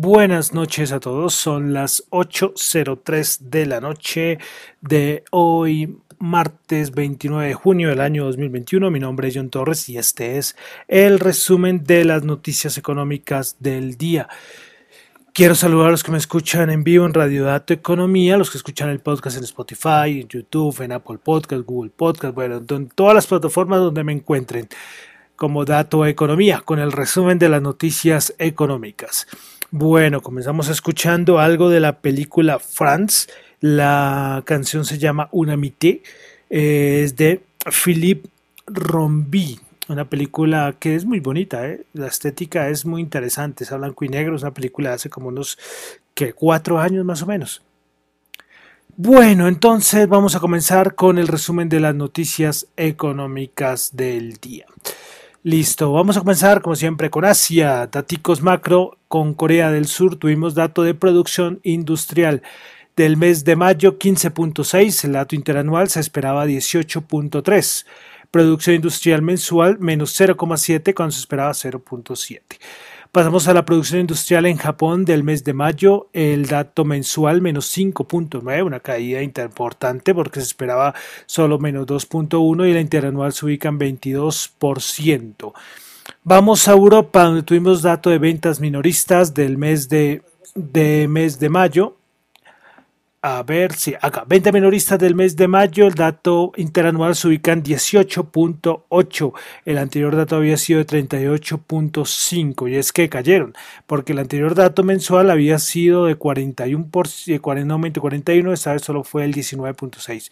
Buenas noches a todos, son las 8.03 de la noche de hoy, martes 29 de junio del año 2021. Mi nombre es John Torres y este es el resumen de las noticias económicas del día. Quiero saludar a los que me escuchan en vivo en Radio Dato Economía, los que escuchan el podcast en Spotify, en YouTube, en Apple Podcast, Google Podcast, bueno, en todas las plataformas donde me encuentren como Dato Economía, con el resumen de las noticias económicas. Bueno, comenzamos escuchando algo de la película France. La canción se llama Una Mité. Eh, es de Philippe Rombi. Una película que es muy bonita, ¿eh? la estética es muy interesante, es a blanco y negro, es una película de hace como unos que cuatro años más o menos. Bueno, entonces vamos a comenzar con el resumen de las noticias económicas del día. Listo, vamos a comenzar como siempre con Asia, daticos macro, con Corea del Sur tuvimos dato de producción industrial del mes de mayo 15.6, el dato interanual se esperaba 18.3, producción industrial mensual menos 0.7 cuando se esperaba 0.7. Pasamos a la producción industrial en Japón del mes de mayo, el dato mensual menos 5.9, una caída importante porque se esperaba solo menos 2.1 y la interanual se ubica en 22%. Vamos a Europa, donde tuvimos dato de ventas minoristas del mes de, de mes de mayo, a ver si acá, 20 minoristas del mes de mayo, el dato interanual se ubica en 18.8, el anterior dato había sido de 38.5 y es que cayeron, porque el anterior dato mensual había sido de 41%, 41, esta vez solo fue el 19.6.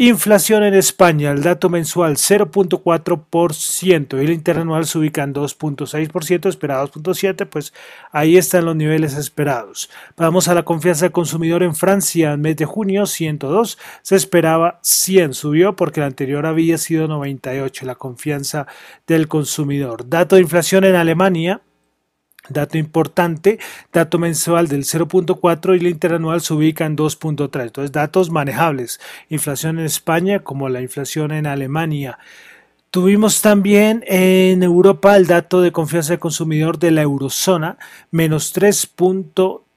Inflación en España, el dato mensual 0.4% y el interanual se ubica en 2.6%, esperado 2.7%, pues ahí están los niveles esperados. Vamos a la confianza del consumidor en Francia, en mes de junio 102, se esperaba 100, subió porque el anterior había sido 98, la confianza del consumidor. Dato de inflación en Alemania, Dato importante, dato mensual del 0.4 y el interanual se ubica en 2.3. Entonces, datos manejables. Inflación en España como la inflación en Alemania. Tuvimos también en Europa el dato de confianza del consumidor de la eurozona, menos 3.3.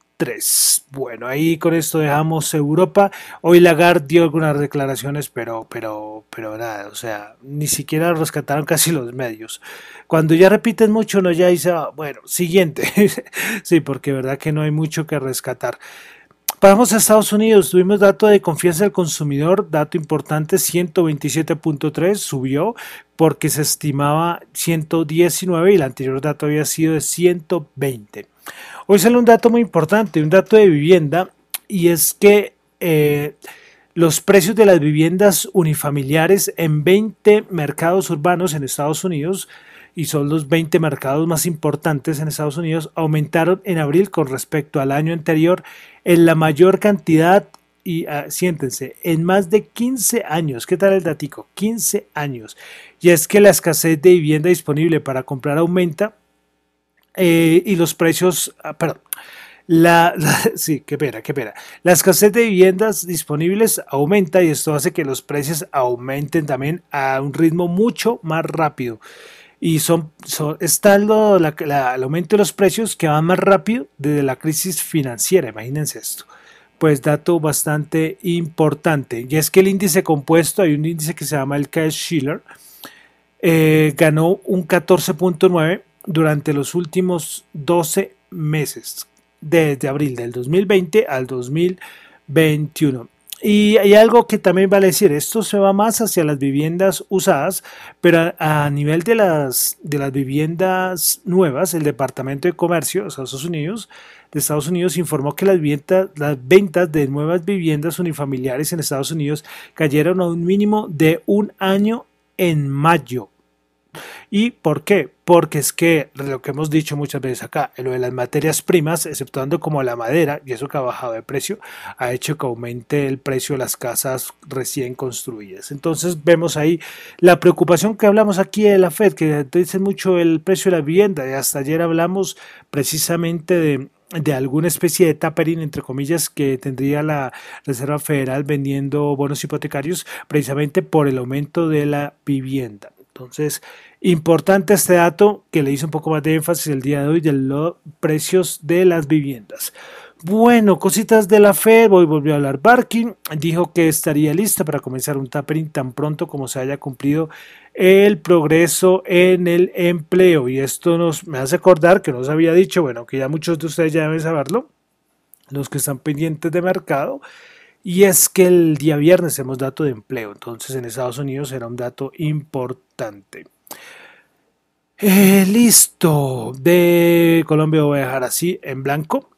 Bueno, ahí con esto dejamos Europa. Hoy Lagarde dio algunas declaraciones, pero, pero, pero nada, o sea, ni siquiera rescataron casi los medios. Cuando ya repiten mucho, uno ya dice, ah, bueno, siguiente. sí, porque verdad que no hay mucho que rescatar. Pasamos a Estados Unidos, tuvimos dato de confianza del consumidor, dato importante, 127.3, subió porque se estimaba 119 y el anterior dato había sido de 120. Hoy sale un dato muy importante, un dato de vivienda, y es que eh, los precios de las viviendas unifamiliares en 20 mercados urbanos en Estados Unidos, y son los 20 mercados más importantes en Estados Unidos, aumentaron en abril con respecto al año anterior en la mayor cantidad y ah, siéntense, en más de 15 años, ¿qué tal el datico? 15 años. Y es que la escasez de vivienda disponible para comprar aumenta eh, y los precios, ah, perdón, la, sí, qué pena, qué pena. La escasez de viviendas disponibles aumenta y esto hace que los precios aumenten también a un ritmo mucho más rápido. Y son, está el aumento de los precios que van más rápido desde la crisis financiera, imagínense esto. Pues dato bastante importante. Y es que el índice compuesto, hay un índice que se llama el Cash Schiller, eh, ganó un 14.9 durante los últimos 12 meses, desde abril del 2020 al 2021. Y hay algo que también vale decir, esto se va más hacia las viviendas usadas, pero a, nivel de las, de las viviendas nuevas, el Departamento de Comercio de Estados Unidos, de Estados Unidos informó que las, las ventas de nuevas viviendas unifamiliares en Estados Unidos cayeron a un mínimo de un año en mayo. ¿Y por qué? Porque es que lo que hemos dicho muchas veces acá, lo de las materias primas, exceptuando como la madera, y eso que ha bajado de precio, ha hecho que aumente el precio de las casas recién construidas. Entonces vemos ahí la preocupación que hablamos aquí de la Fed, que dice mucho el precio de la vivienda, y hasta ayer hablamos precisamente de de alguna especie de tapering, entre comillas, que tendría la Reserva Federal vendiendo bonos hipotecarios precisamente por el aumento de la vivienda. Entonces, Importante este dato que le hice un poco más de énfasis el día de hoy de los precios de las viviendas. Bueno, cositas de la Fed, hoy volvió a hablar Barkin, dijo que estaría lista para comenzar un tapering tan pronto como se haya cumplido el progreso en el empleo. Y esto nos me hace acordar que nos había dicho, bueno, que ya muchos de ustedes ya deben saberlo, los que están pendientes de mercado, y es que el día viernes tenemos dato de empleo, entonces en Estados Unidos era un dato importante. Eh, listo, de Colombia voy a dejar así en blanco.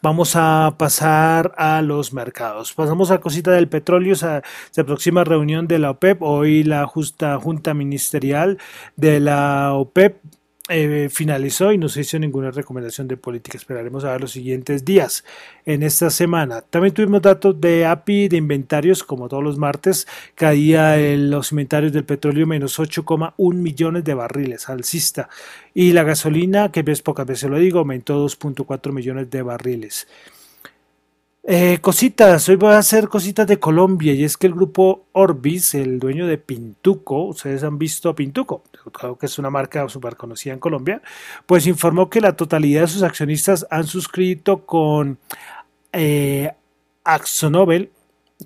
Vamos a pasar a los mercados. Pasamos a cosita del petróleo. Se, se aproxima reunión de la OPEP. Hoy la justa junta ministerial de la OPEP eh, finalizó y no se hizo ninguna recomendación de política. Esperaremos a ver los siguientes días en esta semana. También tuvimos datos de API de inventarios, como todos los martes, caía en los inventarios del petróleo menos 8,1 millones de barriles alcista. Y la gasolina, que ves pocas veces lo digo, aumentó 2.4 millones de barriles. Eh, cositas, hoy voy a hacer cositas de Colombia y es que el grupo Orbis, el dueño de Pintuco, ustedes han visto Pintuco, creo que es una marca súper conocida en Colombia, pues informó que la totalidad de sus accionistas han suscrito con eh, Axonobel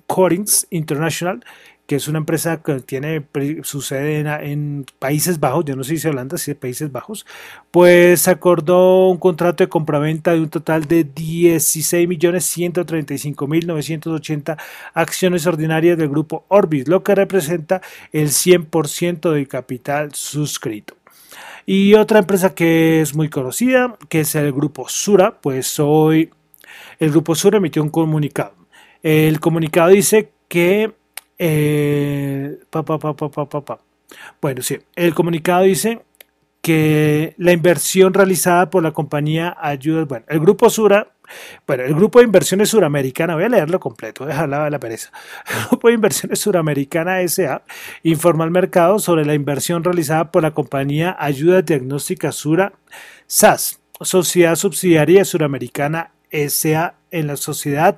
Corings International que es una empresa que tiene su sede en, Países Bajos, yo no sé si Holanda, si es Países Bajos, pues acordó un contrato de compraventa de un total de 16.135.980 acciones ordinarias del grupo Orbis, lo que representa el 100% del capital suscrito. Y otra empresa que es muy conocida, que es el grupo Sura, pues hoy el grupo Sura emitió un comunicado. El comunicado dice que eh, bueno, sí, el comunicado dice que la inversión realizada por la compañía ayuda, bueno, el grupo Sura, bueno, el grupo de inversiones suramericana, voy a leerlo completo, dejarla de la pereza. El grupo de inversiones suramericana SA informa al mercado sobre la inversión realizada por la compañía Ayuda Diagnóstica Sura SAS, sociedad subsidiaria suramericana SA en la sociedad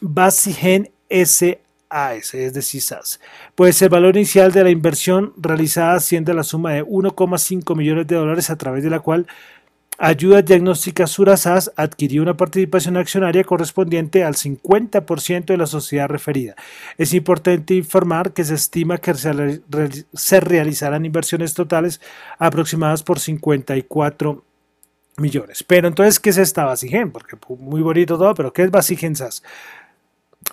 Basigen SA AS, es decir, SAS. Pues el valor inicial de la inversión realizada asciende a la suma de 1,5 millones de dólares a través de la cual Ayuda Diagnóstica SAS adquirió una participación accionaria correspondiente al 50% de la sociedad referida. Es importante informar que se estima que se realizarán inversiones totales aproximadas por 54 millones. Pero entonces, ¿qué es esta Basigen? Porque muy bonito todo, pero ¿qué es Basigen SAS?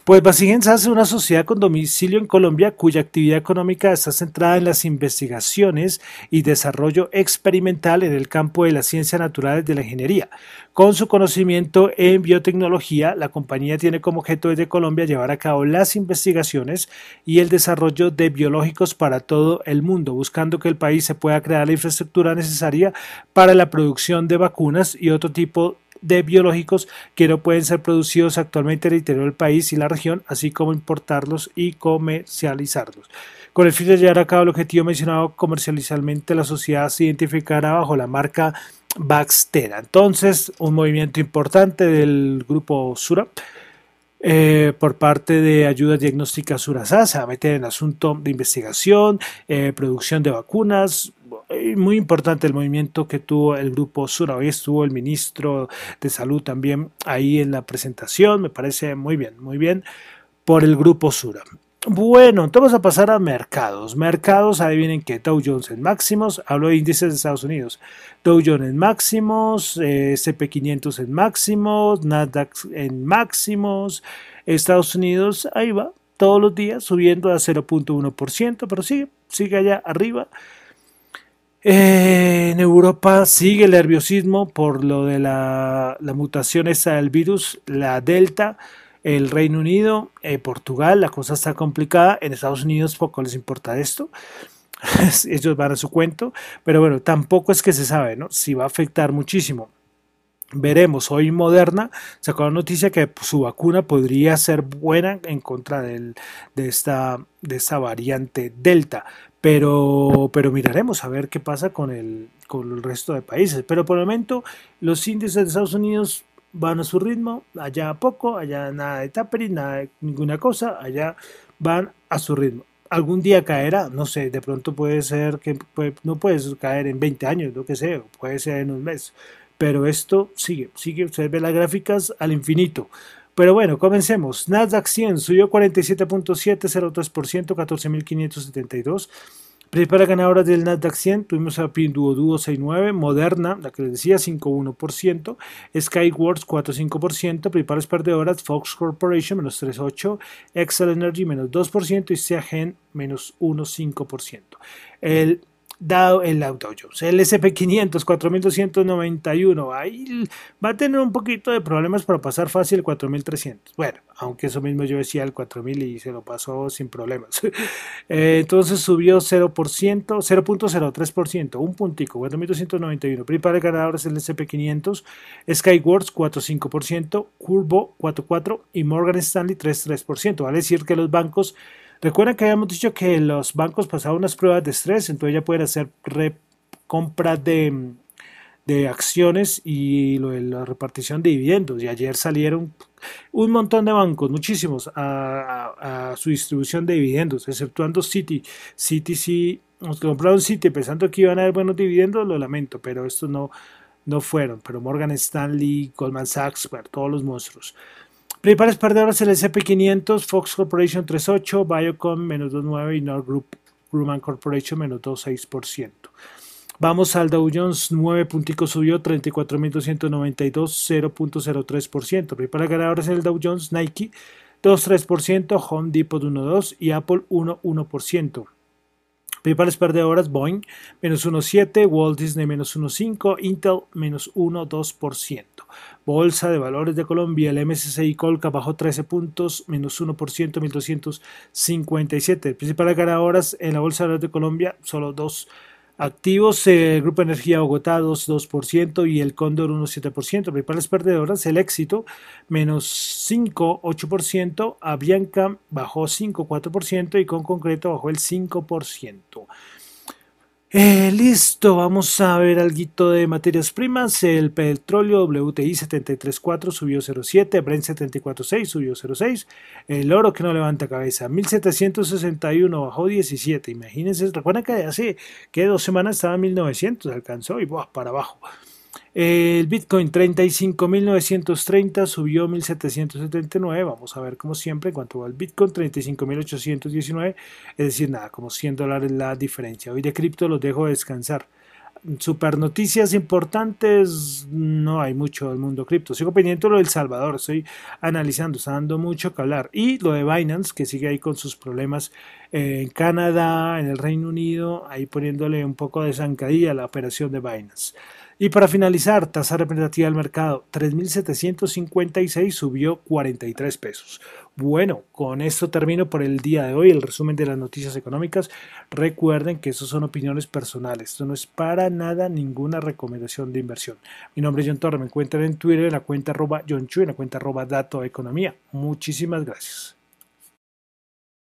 Pues Basigenza es una sociedad con domicilio en Colombia cuya actividad económica está centrada en las investigaciones y desarrollo experimental en el campo de las ciencias naturales de la ingeniería. Con su conocimiento en biotecnología, la compañía tiene como objeto desde Colombia llevar a cabo las investigaciones y el desarrollo de biológicos para todo el mundo, buscando que el país se pueda crear la infraestructura necesaria para la producción de vacunas y otro tipo de biológicos que no pueden ser producidos actualmente en el interior del país y la región, así como importarlos y comercializarlos. Con el fin de llevar a cabo el objetivo mencionado comercialmente, la sociedad se identificará bajo la marca Baxtera. Entonces, un movimiento importante del grupo Sura. Eh, por parte de Ayuda Diagnóstica Surasa se va a meter en asunto de investigación, eh, producción de vacunas, muy importante el movimiento que tuvo el grupo Sura. Hoy estuvo el ministro de Salud también ahí en la presentación. Me parece muy bien, muy bien por el grupo Sura. Bueno, entonces vamos a pasar a mercados. Mercados, adivinen que Dow Jones en máximos, hablo de índices de Estados Unidos. Dow Jones en máximos, eh, CP500 en máximos, Nasdaq en máximos. Estados Unidos, ahí va, todos los días subiendo a 0.1%, pero sigue, sigue allá arriba. En Europa sigue el nerviosismo por lo de la, mutación esa del virus, la Delta, el Reino Unido, eh, Portugal, la cosa está complicada, en Estados Unidos poco les importa esto, ellos van a su cuento, pero bueno, tampoco es que se sabe, ¿no? Si va a afectar muchísimo. Veremos, hoy Moderna sacó la noticia que su vacuna podría ser buena en contra de, esta, de esta variante Delta, pero, pero miraremos a ver qué pasa con el, con el resto de países. Pero por el momento los índices de Estados Unidos van a su ritmo, allá poco, allá nada de tapering, nada de ninguna cosa, allá van a su ritmo. algún día caerá, no sé, de pronto puede ser que no puedes caer en 20 años, lo que sea, puede ser en un mes, pero esto sigue, sigue, usted ve las gráficas al infinito. Pero bueno, comencemos. Nasdaq 100 subió 47.703%, 14.572. Principales ganadoras del Nasdaq 100 tuvimos a Pinduoduo 6.9, Moderna, la que les decía 5.1%, Skyworks 4.5%, principales perdedoras Fox Corporation menos 3.8%, Excel Energy menos 2% y Seagen menos 1.5%. El dado el Dow Jones. El SP500, 4291. Ahí va a tener un poquito de problemas para pasar fácil el 4300. Bueno, aunque eso mismo yo decía el 4000 y se lo pasó sin problemas. Eh, entonces subió 0%, 0.03%, un puntico, 4291. Principales ganadores el SP500, Skyworks 4.5%, Curvo 4.4% y Morgan Stanley 3.3%. Vale decir que los bancos Recuerden que habíamos dicho que los bancos pasaban unas pruebas de estrés, entonces ya pueden hacer compra de, acciones y lo de la repartición de dividendos. Y ayer salieron un montón de bancos, muchísimos, a, su distribución de dividendos, exceptuando Citi. Citi sí, que compraron Citi pensando que iban a haber buenos dividendos, lo lamento, pero estos no, no fueron. Pero Morgan Stanley, Goldman Sachs, bueno, todos los monstruos. Principales perdedoras el SP500, Fox Corporation 3.8, Biocom menos 2.9 y Nord Group Grumman Corporation menos 2.6%. Vamos al Dow Jones, 9 punticos subió, 34.292, 0.03%. Principales ganadoras en el Dow Jones, Nike 2.3%, Home Depot 1.2% y Apple 1.1%. Principales perdedoras, Boeing menos 1.7, Walt Disney menos 1.5, Intel menos 1.2%. Bolsa de Valores de Colombia, el MSCI Colca bajó 13 puntos, menos 1%, 1257. Principales ganadoras en la Bolsa de Valores de Colombia, solo dos activos, el Grupo Energía Bogotá 2%, y el Cóndor 1,7%. Principales perdedoras, el Éxito menos 5, 8%, Avianca bajó 5, 4% y con concreto bajó el 5%. Eh, listo, vamos a ver algo de materias primas. El petróleo WTI 73.4 subió 0.7, Brent 74.6 subió 0.6, el oro que no levanta cabeza 1761 bajó 17. Imagínense, recuerden que hace que dos semanas estaba en 1900, alcanzó y para abajo. El Bitcoin 35.930 subió 1.779. Vamos a ver como siempre en cuanto va el Bitcoin 35.819. Es decir, nada, como 100 dólares la diferencia. Hoy de cripto los dejo descansar. Super noticias importantes, no hay mucho del mundo cripto. Sigo pendiente lo del Salvador, estoy analizando, está dando mucho que hablar. Y lo de Binance, que sigue ahí con sus problemas en Canadá, en el Reino Unido, ahí poniéndole un poco de zancadilla a la operación de Binance. Y para finalizar, tasa representativa del mercado 3.756 subió 43 pesos. Bueno, con esto termino por el día de hoy el resumen de las noticias económicas. Recuerden que eso son opiniones personales. Esto no es para nada ninguna recomendación de inversión. Mi nombre es John Torre. Me encuentran en Twitter en la cuenta arroba John Chu, en la cuenta arroba Dato Economía. Muchísimas gracias.